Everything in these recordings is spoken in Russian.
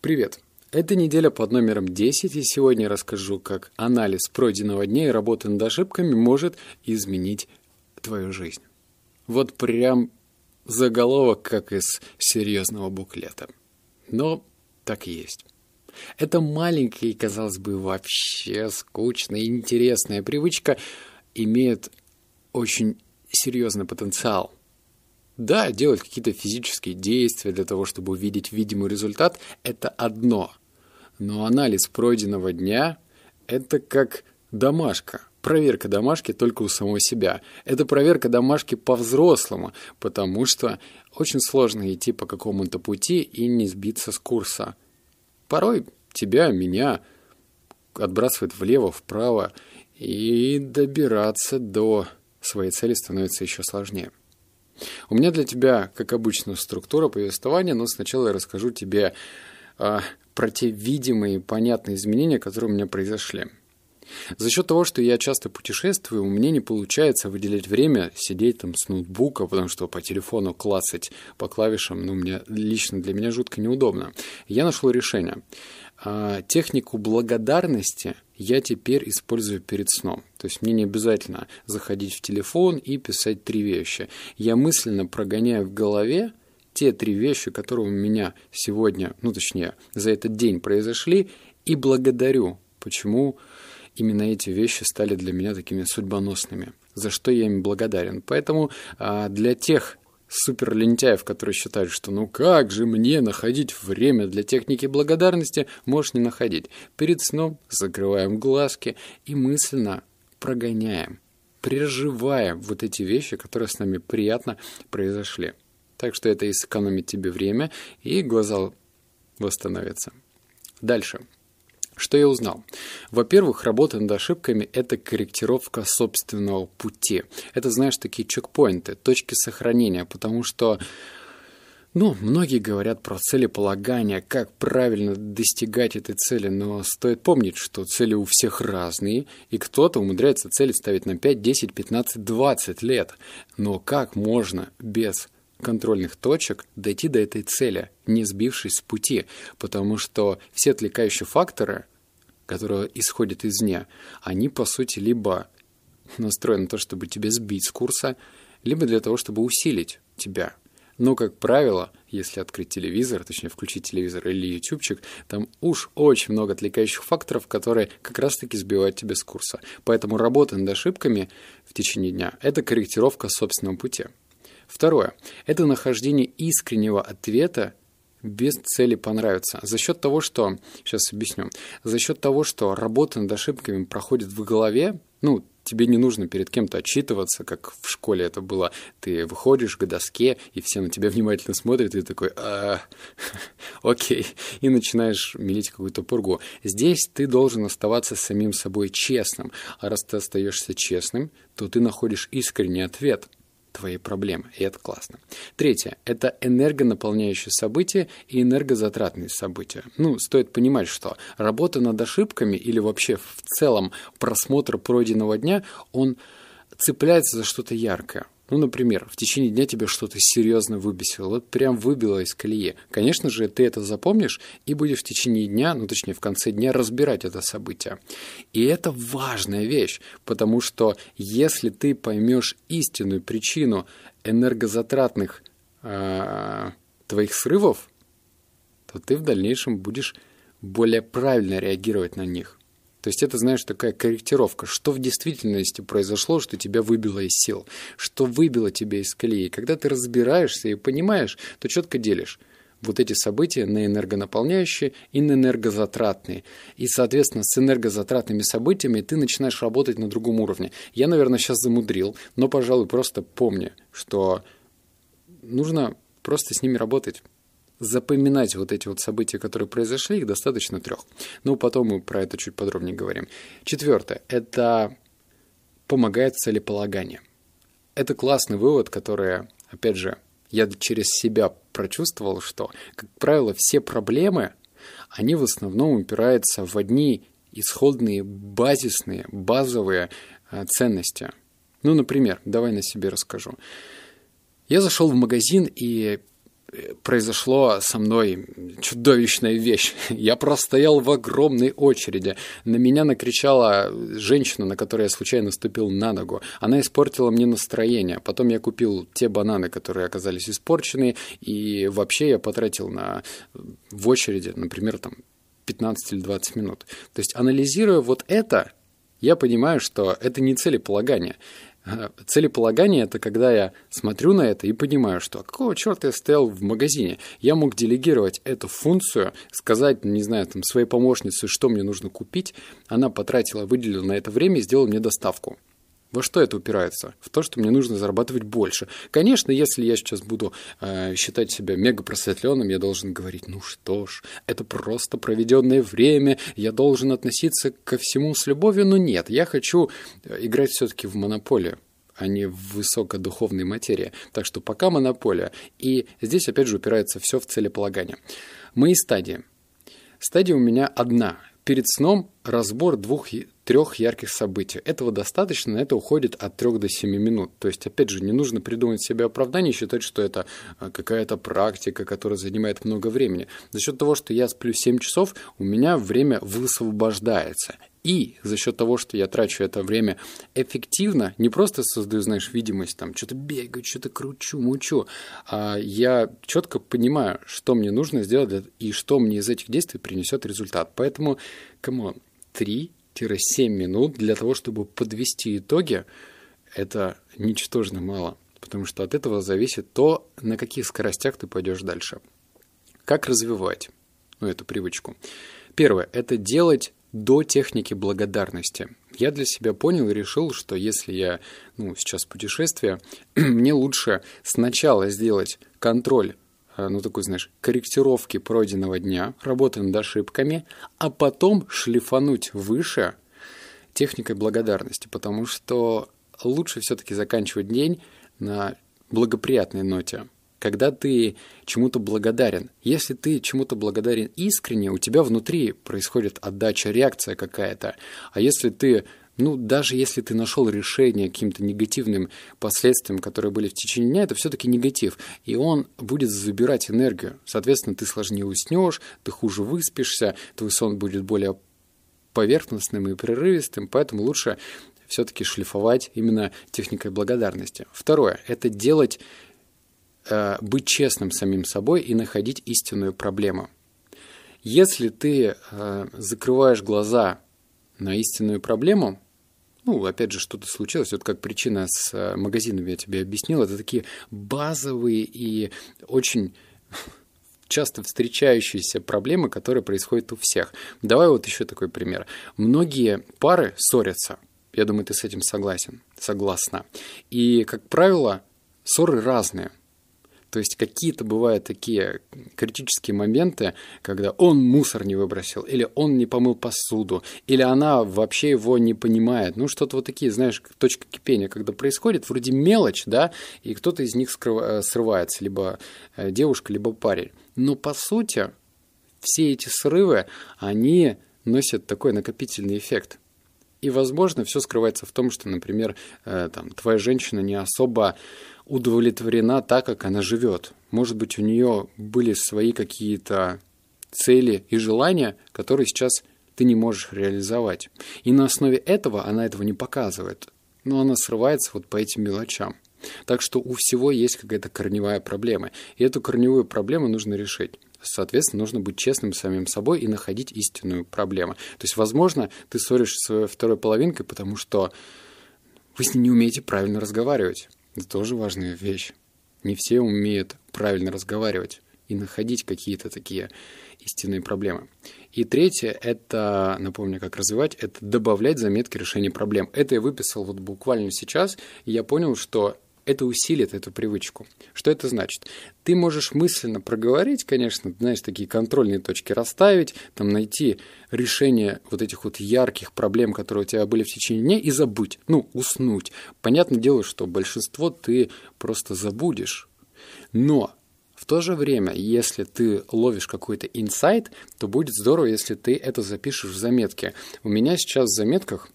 Привет! Это неделя под номером 10, и сегодня я расскажу, как анализ пройденного дня и работа над ошибками может изменить твою жизнь. Вот прям заголовок, как из серьезного буклета. Но так и есть. Это маленькая и, казалось бы, вообще скучная и интересная привычка имеет очень серьезный потенциал. Да, делать какие-то физические действия для того, чтобы увидеть видимый результат, это одно. Но анализ пройденного дня – это как домашка. Проверка домашки только у самого себя. Это проверка домашки по-взрослому, потому что очень сложно идти по какому-то пути и не сбиться с курса. Порой тебя, меня отбрасывает влево, вправо, и добираться до своей цели становится еще сложнее. У меня для тебя, как обычно, структура повествования, но сначала я расскажу тебе а, про те видимые, понятные изменения, которые у меня произошли. За счет того, что я часто путешествую, у меня не получается выделять время сидеть там с ноутбука, потому что по телефону клацать по клавишам, ну, мне лично для меня жутко неудобно. Я нашел решение. А, технику благодарности я теперь использую перед сном. То есть мне не обязательно заходить в телефон и писать три вещи. Я мысленно прогоняю в голове те три вещи, которые у меня сегодня, ну точнее, за этот день произошли, и благодарю, почему именно эти вещи стали для меня такими судьбоносными, за что я им благодарен. Поэтому а, для тех супер лентяев, которые считают, что ну как же мне находить время для техники благодарности, можешь не находить. Перед сном закрываем глазки и мысленно прогоняем, приживаем вот эти вещи, которые с нами приятно произошли. Так что это и сэкономит тебе время, и глаза восстановятся. Дальше. Что я узнал? Во-первых, работа над ошибками – это корректировка собственного пути. Это, знаешь, такие чекпоинты, точки сохранения, потому что ну, многие говорят про целеполагание, как правильно достигать этой цели, но стоит помнить, что цели у всех разные, и кто-то умудряется цели ставить на 5, 10, 15, 20 лет. Но как можно без контрольных точек дойти до этой цели, не сбившись с пути, потому что все отвлекающие факторы, которые исходят извне, они, по сути, либо настроены на то, чтобы тебя сбить с курса, либо для того, чтобы усилить тебя. Но, как правило, если открыть телевизор, точнее включить телевизор или ютубчик, там уж очень много отвлекающих факторов, которые как раз-таки сбивают тебя с курса. Поэтому работа над ошибками в течение дня – это корректировка собственного пути. Второе – это нахождение искреннего ответа без цели понравиться. За счет того, что, сейчас объясню, за счет того, что работа над ошибками проходит в голове, ну, тебе не нужно перед кем-то отчитываться, как в школе это было. Ты выходишь к доске, и все на тебя внимательно смотрят, и ты такой, а, окей, и начинаешь мелить какую-то пургу. Здесь ты должен оставаться самим собой честным, а раз ты остаешься честным, то ты находишь искренний ответ – твоей проблемы, и это классно. Третье – это энергонаполняющие события и энергозатратные события. Ну, стоит понимать, что работа над ошибками или вообще в целом просмотр пройденного дня, он цепляется за что-то яркое. Ну, например, в течение дня тебя что-то серьезно выбесило, вот прям выбило из колеи. Конечно же, ты это запомнишь и будешь в течение дня, ну, точнее, в конце дня разбирать это событие. И это важная вещь, потому что если ты поймешь истинную причину энергозатратных э, твоих срывов, то ты в дальнейшем будешь более правильно реагировать на них. То есть это, знаешь, такая корректировка, что в действительности произошло, что тебя выбило из сил, что выбило тебя из колеи. Когда ты разбираешься и понимаешь, то четко делишь вот эти события на энергонаполняющие и на энергозатратные. И, соответственно, с энергозатратными событиями ты начинаешь работать на другом уровне. Я, наверное, сейчас замудрил, но, пожалуй, просто помни, что нужно просто с ними работать запоминать вот эти вот события, которые произошли, их достаточно трех. Ну, потом мы про это чуть подробнее говорим. Четвертое – это помогает целеполагание. Это классный вывод, который, опять же, я через себя прочувствовал, что, как правило, все проблемы, они в основном упираются в одни исходные, базисные, базовые э, ценности. Ну, например, давай на себе расскажу. Я зашел в магазин и произошло со мной чудовищная вещь. Я простоял в огромной очереди. На меня накричала женщина, на которой я случайно наступил на ногу. Она испортила мне настроение. Потом я купил те бананы, которые оказались испорчены, и вообще я потратил на в очереди, например, там 15 или 20 минут. То есть, анализируя вот это, я понимаю, что это не целеполагание. Целеполагание – это когда я смотрю на это и понимаю, что какого черта я стоял в магазине. Я мог делегировать эту функцию, сказать, не знаю, там, своей помощнице, что мне нужно купить. Она потратила, выделила на это время и сделала мне доставку. Во что это упирается? В то, что мне нужно зарабатывать больше. Конечно, если я сейчас буду э, считать себя мега просветленным, я должен говорить, ну что ж, это просто проведенное время, я должен относиться ко всему с любовью, но нет, я хочу э, играть все-таки в монополию а не в высокодуховной материи. Так что пока монополия. И здесь опять же упирается все в целеполагание. Мои стадии. Стадия у меня одна. Перед сном разбор двух трех ярких событий. Этого достаточно, это уходит от 3 до 7 минут. То есть, опять же, не нужно придумать себе оправдание и считать, что это а, какая-то практика, которая занимает много времени. За счет того, что я сплю 7 часов, у меня время высвобождается. И за счет того, что я трачу это время эффективно, не просто создаю, знаешь, видимость, там, что-то бегаю, что-то кручу, мучу, а я четко понимаю, что мне нужно сделать и что мне из этих действий принесет результат. Поэтому, come on, 3 5-7 минут для того, чтобы подвести итоги, это ничтожно мало, потому что от этого зависит то, на каких скоростях ты пойдешь дальше. Как развивать ну, эту привычку? Первое – это делать до техники благодарности. Я для себя понял и решил, что если я ну, сейчас путешествие, мне лучше сначала сделать контроль Э, ну, такой, знаешь, корректировки пройденного дня, работы над ошибками, а потом шлифануть выше техникой благодарности, потому что лучше все-таки заканчивать день на благоприятной ноте, когда ты чему-то благодарен. Если ты чему-то благодарен искренне, у тебя внутри происходит отдача, реакция какая-то. А если ты ну, даже если ты нашел решение каким-то негативным последствиям, которые были в течение дня, это все-таки негатив. И он будет забирать энергию. Соответственно, ты сложнее уснешь, ты хуже выспишься, твой сон будет более поверхностным и прерывистым, поэтому лучше все-таки шлифовать именно техникой благодарности. Второе – это делать, быть честным самим собой и находить истинную проблему. Если ты э, закрываешь глаза на истинную проблему, ну, опять же, что-то случилось, вот как причина с э, магазином я тебе объяснил, это такие базовые и очень часто встречающиеся проблемы, которые происходят у всех. Давай вот еще такой пример. Многие пары ссорятся. Я думаю, ты с этим согласен, согласна. И, как правило, ссоры разные. То есть какие-то бывают такие критические моменты, когда он мусор не выбросил, или он не помыл посуду, или она вообще его не понимает. Ну, что-то вот такие, знаешь, точка кипения, когда происходит, вроде мелочь, да, и кто-то из них э, срывается, либо э, девушка, либо парень. Но по сути все эти срывы, они носят такой накопительный эффект. И, возможно, все скрывается в том, что, например, э, там, твоя женщина не особо удовлетворена так, как она живет. Может быть, у нее были свои какие-то цели и желания, которые сейчас ты не можешь реализовать. И на основе этого она этого не показывает. Но она срывается вот по этим мелочам. Так что у всего есть какая-то корневая проблема. И эту корневую проблему нужно решить. Соответственно, нужно быть честным самим собой и находить истинную проблему. То есть, возможно, ты ссоришься с своей второй половинкой, потому что вы с ней не умеете правильно разговаривать. Это тоже важная вещь. Не все умеют правильно разговаривать и находить какие-то такие истинные проблемы. И третье – это, напомню, как развивать, это добавлять заметки решения проблем. Это я выписал вот буквально сейчас, и я понял, что это усилит эту привычку. Что это значит? Ты можешь мысленно проговорить, конечно, знаешь, такие контрольные точки расставить, там найти решение вот этих вот ярких проблем, которые у тебя были в течение дня, и забыть, ну, уснуть. Понятное дело, что большинство ты просто забудешь. Но в то же время, если ты ловишь какой-то инсайт, то будет здорово, если ты это запишешь в заметке. У меня сейчас в заметках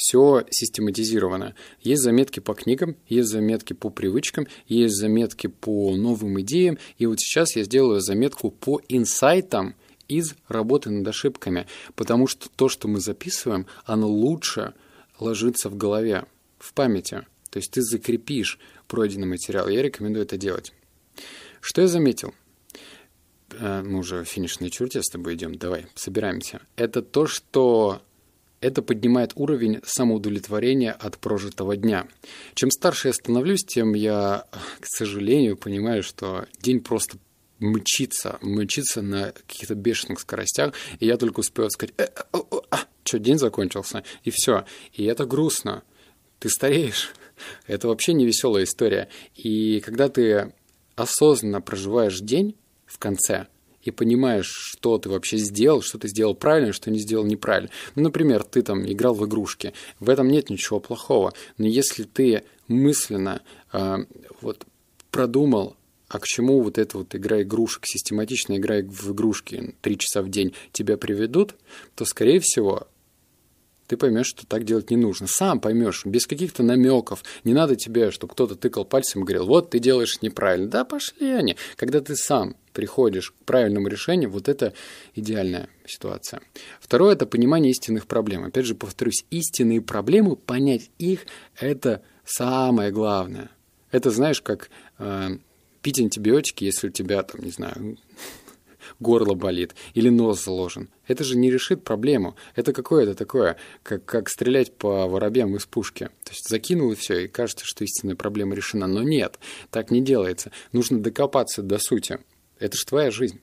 все систематизировано. Есть заметки по книгам, есть заметки по привычкам, есть заметки по новым идеям. И вот сейчас я сделаю заметку по инсайтам из работы над ошибками, потому что то, что мы записываем, оно лучше ложится в голове, в памяти. То есть ты закрепишь пройденный материал. Я рекомендую это делать. Что я заметил? Э, мы уже финишной черте с тобой идем. Давай, собираемся. Это то, что это поднимает уровень самоудовлетворения от прожитого дня. Чем старше я становлюсь, тем я, к сожалению, понимаю, что день просто мчится, мчится на каких-то бешеных скоростях, и я только успеваю сказать, э, э, э, а, что, день закончился, и все. И это грустно. Ты стареешь. Это вообще не веселая история. И когда ты осознанно проживаешь день в конце, и понимаешь, что ты вообще сделал, что ты сделал правильно, что не сделал неправильно. Ну, например, ты там играл в игрушки. В этом нет ничего плохого. Но если ты мысленно э, вот продумал, а к чему вот эта вот игра игрушек, систематичная игра в игрушки три часа в день тебя приведут, то, скорее всего, ты поймешь, что так делать не нужно. Сам поймешь, без каких-то намеков. Не надо тебе, чтобы кто-то тыкал пальцем и говорил, вот ты делаешь неправильно. Да пошли они. Когда ты сам приходишь к правильному решению, вот это идеальная ситуация. Второе – это понимание истинных проблем. Опять же, повторюсь, истинные проблемы, понять их – это самое главное. Это, знаешь, как э, пить антибиотики, если у тебя, там, не знаю, горло болит или нос заложен. Это же не решит проблему. Это какое-то такое, как, как стрелять по воробьям из пушки. То есть закинул и все, и кажется, что истинная проблема решена. Но нет, так не делается. Нужно докопаться до сути. Это же твоя жизнь.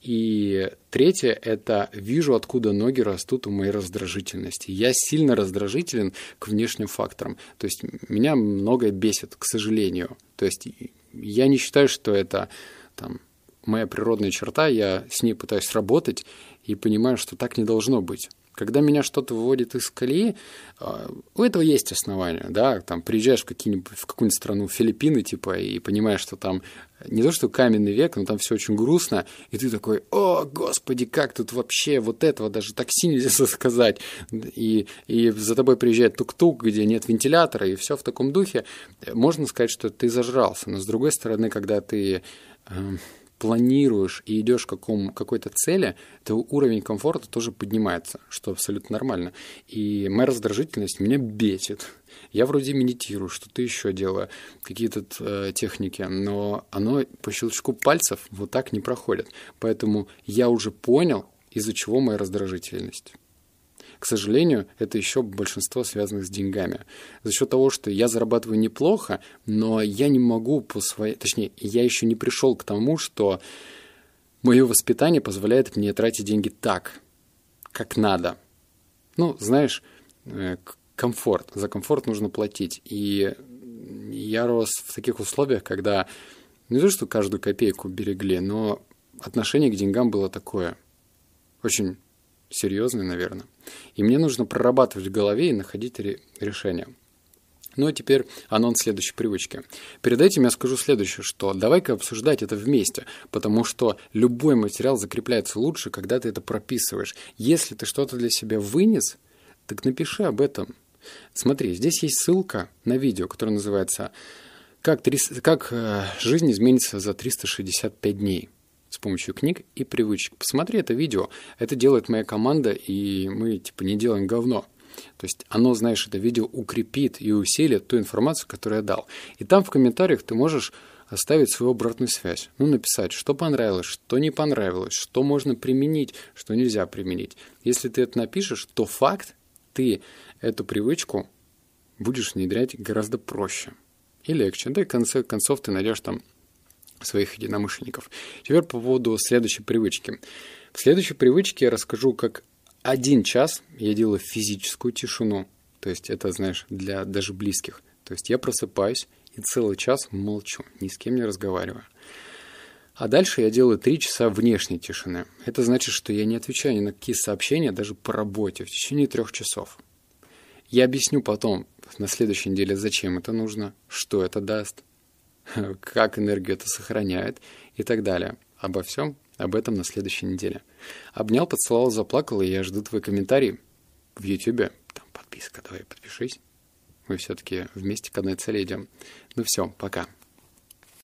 И третье – это вижу, откуда ноги растут у моей раздражительности. Я сильно раздражителен к внешним факторам. То есть меня многое бесит, к сожалению. То есть я не считаю, что это там, моя природная черта, я с ней пытаюсь работать и понимаю, что так не должно быть. Когда меня что-то выводит из колеи, а, у этого есть основания, да, там приезжаешь в, какие-нибудь, в какую-нибудь страну, Филиппины, типа, и понимаешь, что там не то, что каменный век, но там все очень грустно, и ты такой, о, господи, как тут вообще вот этого даже такси нельзя сказать, и, и за тобой приезжает тук-тук, где нет вентилятора, и все в таком духе, можно сказать, что ты зажрался, но с другой стороны, когда ты эм, планируешь и идешь к какому, какой-то цели, то уровень комфорта тоже поднимается, что абсолютно нормально. И моя раздражительность меня бесит. Я вроде медитирую, что-то еще делаю, какие-то э, техники, но оно по щелчку пальцев вот так не проходит. Поэтому я уже понял, из-за чего моя раздражительность. К сожалению, это еще большинство связанных с деньгами. За счет того, что я зарабатываю неплохо, но я не могу по своей... Точнее, я еще не пришел к тому, что мое воспитание позволяет мне тратить деньги так, как надо. Ну, знаешь, э, комфорт. За комфорт нужно платить. И я рос в таких условиях, когда не то, что каждую копейку берегли, но отношение к деньгам было такое. Очень серьезное, наверное. И мне нужно прорабатывать в голове и находить решение. Ну а теперь анонс следующей привычки. Перед этим я скажу следующее, что давай-ка обсуждать это вместе, потому что любой материал закрепляется лучше, когда ты это прописываешь. Если ты что-то для себя вынес, так напиши об этом. Смотри, здесь есть ссылка на видео, которое называется «Как, 300, как э, жизнь изменится за 365 дней» с помощью книг и привычек. Посмотри это видео. Это делает моя команда, и мы типа не делаем говно. То есть оно, знаешь, это видео укрепит и усилит ту информацию, которую я дал. И там в комментариях ты можешь оставить свою обратную связь. Ну, написать, что понравилось, что не понравилось, что можно применить, что нельзя применить. Если ты это напишешь, то факт, ты эту привычку будешь внедрять гораздо проще и легче. Да и в конце концов ты найдешь там своих единомышленников. Теперь по поводу следующей привычки. В следующей привычке я расскажу, как один час я делаю физическую тишину. То есть это, знаешь, для даже близких. То есть я просыпаюсь и целый час молчу, ни с кем не разговариваю. А дальше я делаю три часа внешней тишины. Это значит, что я не отвечаю ни на какие сообщения, даже по работе, в течение трех часов. Я объясню потом, на следующей неделе, зачем это нужно, что это даст, как энергию это сохраняет и так далее. Обо всем об этом на следующей неделе. Обнял, поцеловал, заплакал, и я жду твои комментарии в YouTube. Там под подписка. Давай подпишись. Мы все-таки вместе к одной цели идем. Ну все, пока.